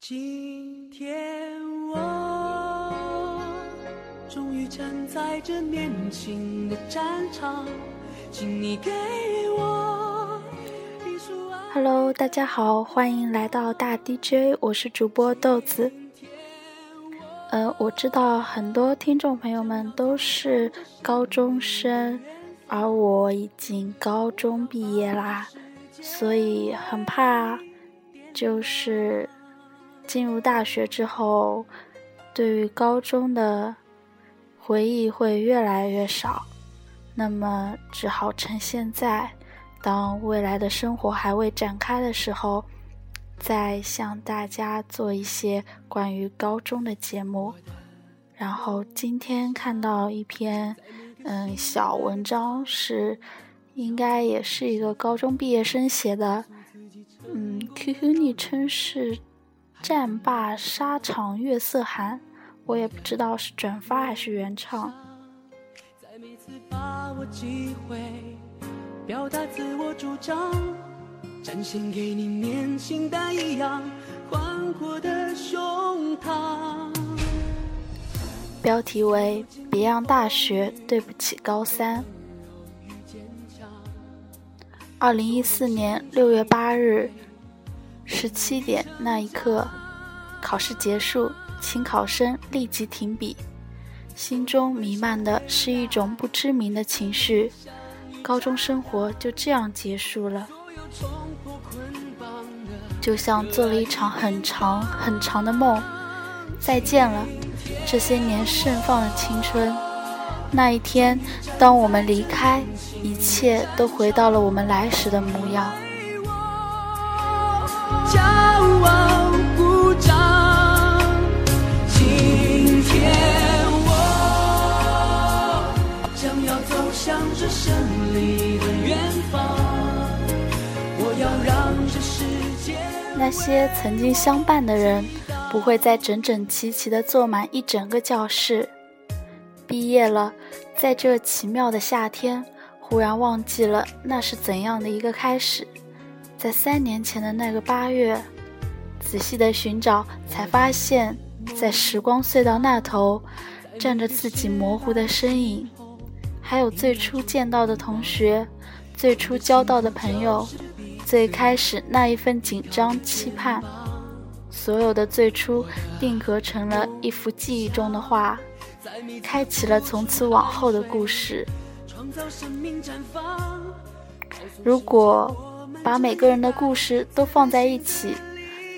今天我终于站在这年轻的战场，请你给我一束爱。Hello，大家好，欢迎来到大 DJ，我是主播豆子。呃，我知道很多听众朋友们都是高中生，而我已经高中毕业啦，所以很怕就是进入大学之后，对于高中的回忆会越来越少，那么只好趁现在。当未来的生活还未展开的时候，再向大家做一些关于高中的节目。然后今天看到一篇嗯小文章，是应该也是一个高中毕业生写的，嗯，QQ 昵称是战霸沙场月色寒，我也不知道是转发还是原唱。在每次把握机会，表达自我主张，展现给你年轻蛋一样宽阔的胸膛。标题为“别让大学对不起高三”。二零一四年六月八日十七点那一刻，考试结束，请考生立即停笔，心中弥漫的是一种不知名的情绪。高中生活就这样结束了，就像做了一场很长很长的梦。再见了，这些年盛放的青春。那一天，当我们离开，一切都回到了我们来时的模样。走向这胜利的远方。我要让这世界那些曾经相伴的人，不会再整整齐齐地坐满一整个教室。毕业了，在这奇妙的夏天，忽然忘记了那是怎样的一个开始。在三年前的那个八月，仔细的寻找，才发现，在时光隧道那头，站着自己模糊的身影，还有最初见到的同学，最初交到的朋友，最开始那一份紧张期盼，所有的最初定格成了一幅记忆中的画。开启了从此往后的故事。如果把每个人的故事都放在一起，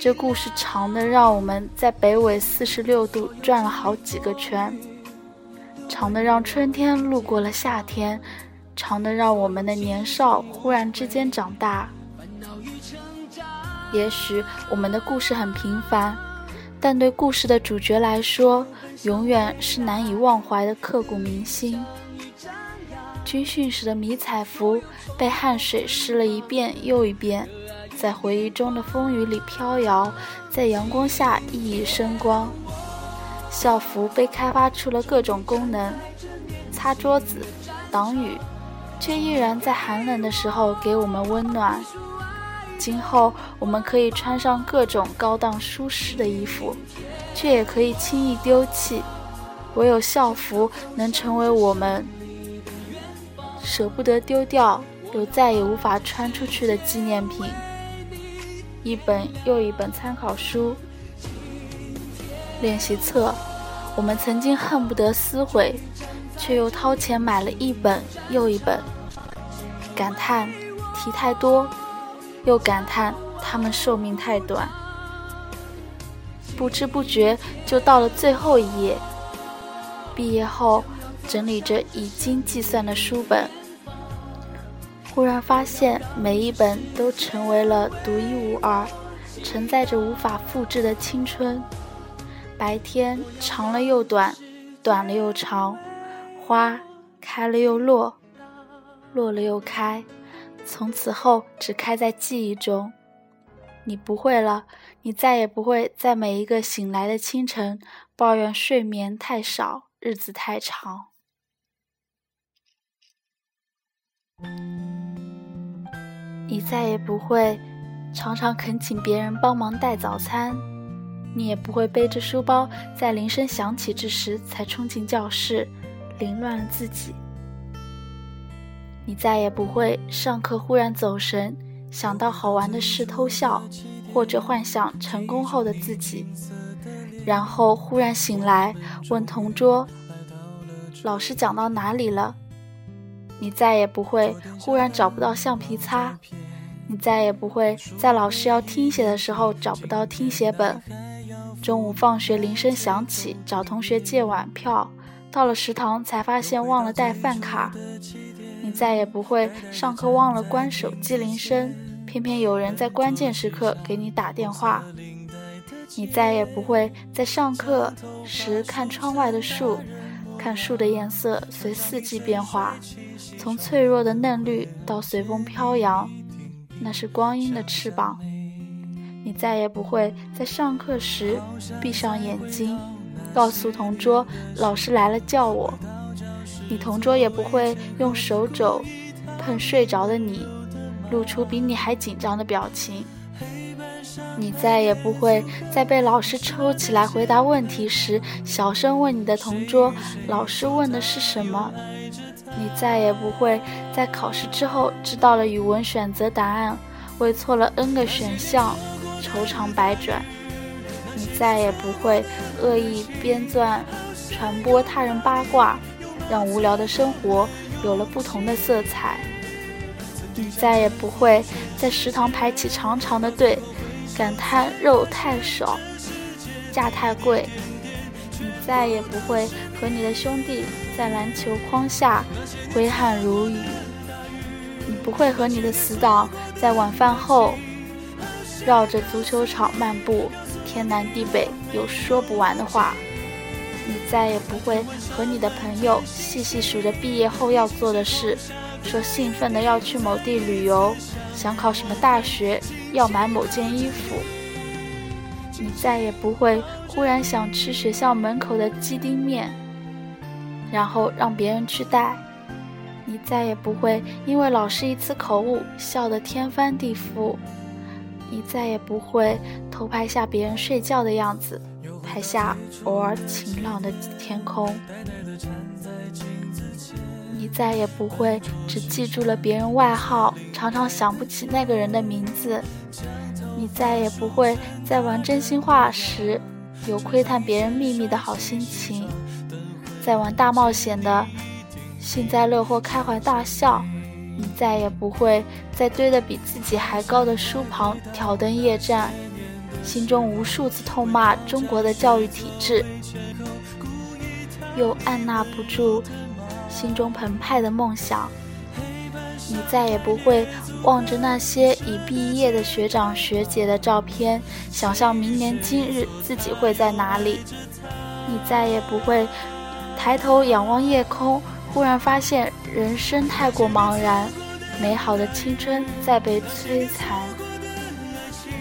这故事长的让我们在北纬四十六度转了好几个圈，长的让春天路过了夏天，长的让我们的年少忽然之间长大。也许我们的故事很平凡，但对故事的主角来说，永远是难以忘怀的刻骨铭心。军训时的迷彩服被汗水湿了一遍又一遍，在回忆中的风雨里飘摇，在阳光下熠熠生光。校服被开发出了各种功能，擦桌子、挡雨，却依然在寒冷的时候给我们温暖。今后我们可以穿上各种高档舒适的衣服，却也可以轻易丢弃。唯有校服能成为我们舍不得丢掉又再也无法穿出去的纪念品。一本又一本参考书、练习册，我们曾经恨不得撕毁，却又掏钱买了一本又一本，感叹题太多。又感叹他们寿命太短，不知不觉就到了最后一页。毕业后，整理着已经计算的书本，忽然发现每一本都成为了独一无二，承载着无法复制的青春。白天长了又短，短了又长，花开了又落，落了又开。从此后，只开在记忆中。你不会了，你再也不会在每一个醒来的清晨抱怨睡眠太少，日子太长。你再也不会常常恳请别人帮忙带早餐，你也不会背着书包在铃声响起之时才冲进教室，凌乱了自己。你再也不会上课忽然走神，想到好玩的事偷笑，或者幻想成功后的自己，然后忽然醒来问同桌：“老师讲到哪里了？”你再也不会忽然找不到橡皮擦，你再也不会在老师要听写的时候找不到听写本。中午放学铃声响起，找同学借晚票，到了食堂才发现忘了带饭卡。你再也不会上课忘了关手机铃声，偏偏有人在关键时刻给你打电话。你再也不会在上课时看窗外的树。看树的颜色随四季变化，从脆弱的嫩绿到随风飘扬，那是光阴的翅膀。你再也不会在上课时闭上眼睛，告诉同桌老师来了叫我。你同桌也不会用手肘碰睡着的你，露出比你还紧张的表情。你再也不会在被老师抽起来回答问题时，小声问你的同桌：“老师问的是什么？”你再也不会在考试之后知道了语文选择答案，为错了 n 个选项愁肠百转。你再也不会恶意编撰、传播他人八卦，让无聊的生活有了不同的色彩。你再也不会在食堂排起长长的队。感叹肉太少，价太贵。你再也不会和你的兄弟在篮球框下挥汗如雨。你不会和你的死党在晚饭后绕着足球场漫步，天南地北有说不完的话。你再也不会和你的朋友细细数着毕业后要做的事，说兴奋的要去某地旅游，想考什么大学。要买某件衣服，你再也不会忽然想吃学校门口的鸡丁面，然后让别人去带。你再也不会因为老师一次口误笑得天翻地覆。你再也不会偷拍下别人睡觉的样子，拍下偶尔晴朗的天空。你再也不会只记住了别人外号，常常想不起那个人的名字。你再也不会在玩真心话时有窥探别人秘密的好心情，在玩大冒险的幸灾乐祸开怀大笑。你再也不会在堆得比自己还高的书旁挑灯夜战，心中无数次痛骂中国的教育体制，又按捺不住。心中澎湃的梦想，你再也不会望着那些已毕业的学长学姐的照片，想象明年今日自己会在哪里。你再也不会抬头仰望夜空，忽然发现人生太过茫然，美好的青春在被摧残。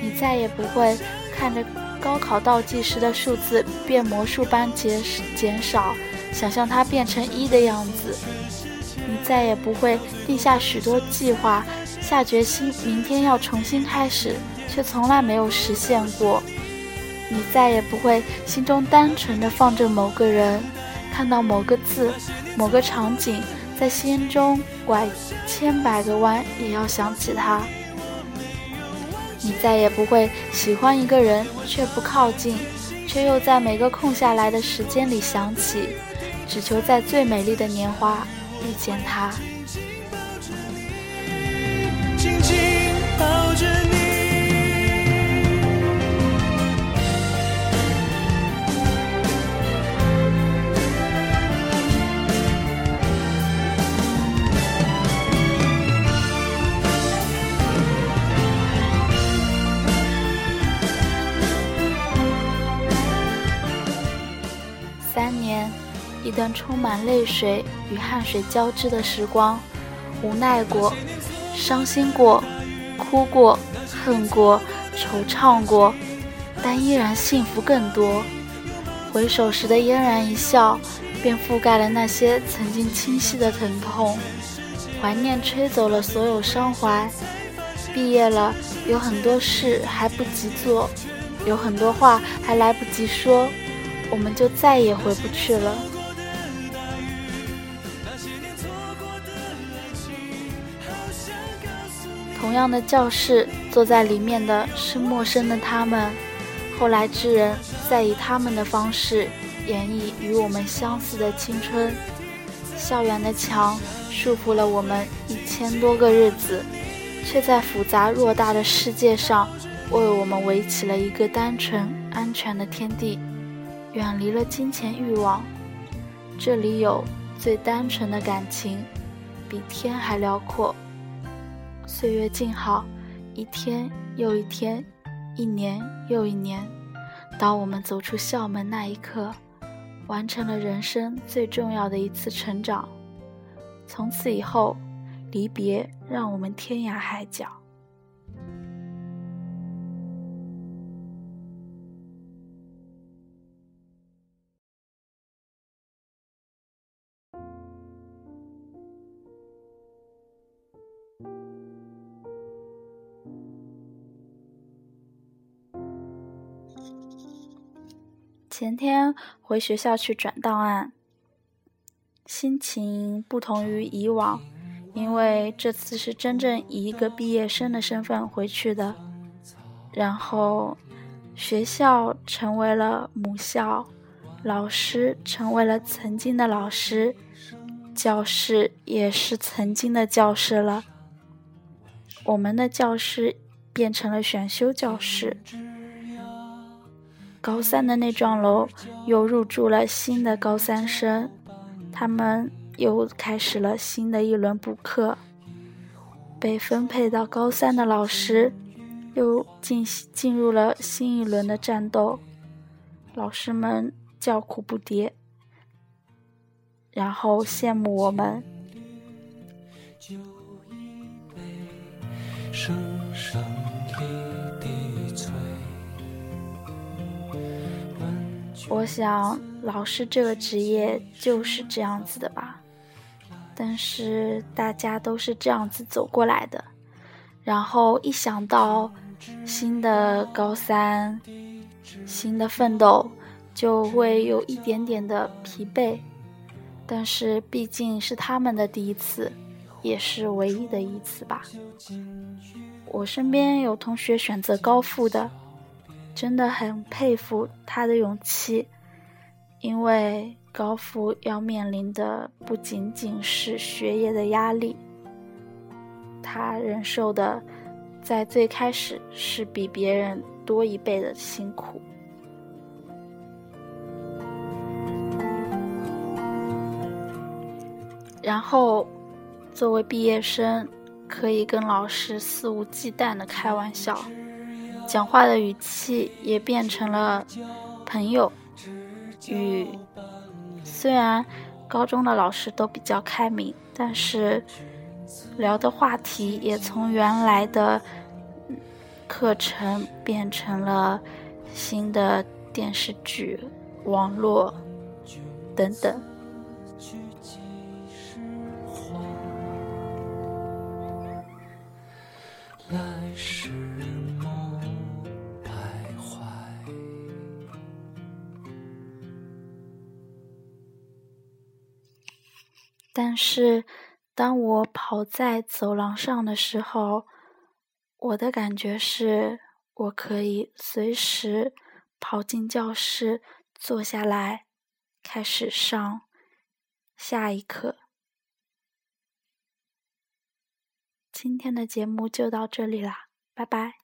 你再也不会看着高考倒计时的数字变魔术般减减少。想象它变成一的样子，你再也不会定下许多计划，下决心明天要重新开始，却从来没有实现过。你再也不会心中单纯的放着某个人，看到某个字、某个场景，在心中拐千百个弯也要想起他。你再也不会喜欢一个人却不靠近，却又在每个空下来的时间里想起。只求在最美丽的年华遇见他。紧紧抱着一段充满泪水与汗水交织的时光，无奈过，伤心过，哭过，恨过，惆怅过，但依然幸福更多。回首时的嫣然一笑，便覆盖了那些曾经清晰的疼痛。怀念吹走了所有伤怀。毕业了，有很多事还不及做，有很多话还来不及说，我们就再也回不去了。同样的教室，坐在里面的是陌生的他们。后来之人在以他们的方式演绎与我们相似的青春。校园的墙束缚了我们一千多个日子，却在复杂偌大的世界上为我们围起了一个单纯安全的天地，远离了金钱欲望。这里有最单纯的感情，比天还辽阔。岁月静好，一天又一天，一年又一年。当我们走出校门那一刻，完成了人生最重要的一次成长。从此以后，离别让我们天涯海角。前天回学校去转档案，心情不同于以往，因为这次是真正以一个毕业生的身份回去的。然后，学校成为了母校，老师成为了曾经的老师，教室也是曾经的教室了。我们的教室变成了选修教室。高三的那幢楼又入住了新的高三生，他们又开始了新的一轮补课。被分配到高三的老师又进进入了新一轮的战斗，老师们叫苦不迭，然后羡慕我们。我想，老师这个职业就是这样子的吧。但是大家都是这样子走过来的，然后一想到新的高三、新的奋斗，就会有一点点的疲惫。但是毕竟是他们的第一次，也是唯一的一次吧。我身边有同学选择高复的。真的很佩服他的勇气，因为高复要面临的不仅仅是学业的压力，他忍受的在最开始是比别人多一倍的辛苦。然后，作为毕业生，可以跟老师肆无忌惮的开玩笑。讲话的语气也变成了朋友与。虽然高中的老师都比较开明，但是聊的话题也从原来的课程变成了新的电视剧、网络等等。但是，当我跑在走廊上的时候，我的感觉是我可以随时跑进教室，坐下来，开始上下一课。今天的节目就到这里啦，拜拜。